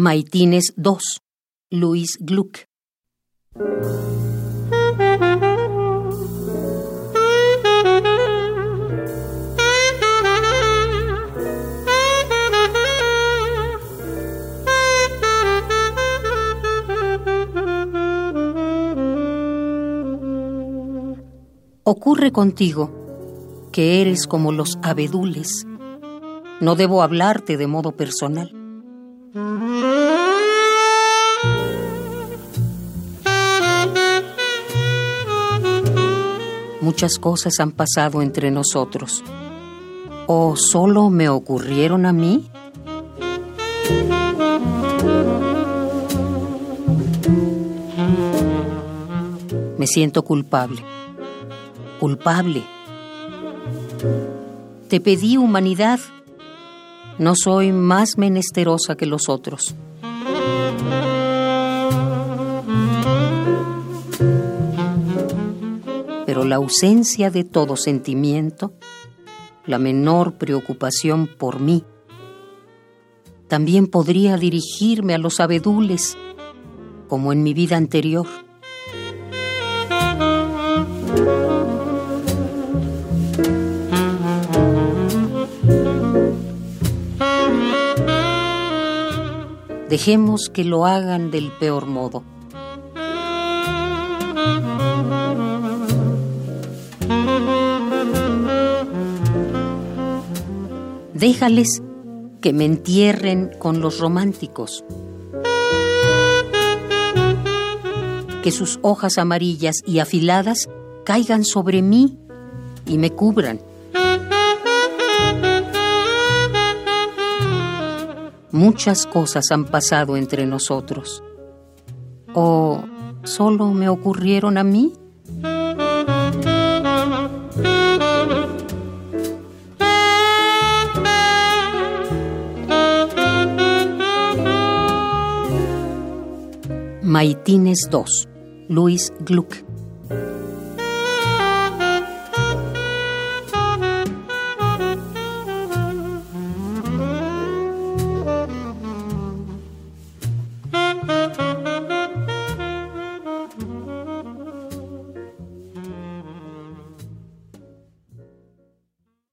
Maitines 2, Luis Gluck. Ocurre contigo que eres como los abedules. No debo hablarte de modo personal. Muchas cosas han pasado entre nosotros. ¿O solo me ocurrieron a mí? Me siento culpable. Culpable. Te pedí humanidad. No soy más menesterosa que los otros. Pero la ausencia de todo sentimiento, la menor preocupación por mí, también podría dirigirme a los abedules, como en mi vida anterior. Dejemos que lo hagan del peor modo. Déjales que me entierren con los románticos. Que sus hojas amarillas y afiladas caigan sobre mí y me cubran. Muchas cosas han pasado entre nosotros. ¿O solo me ocurrieron a mí? Maitines 2, Luis Gluck.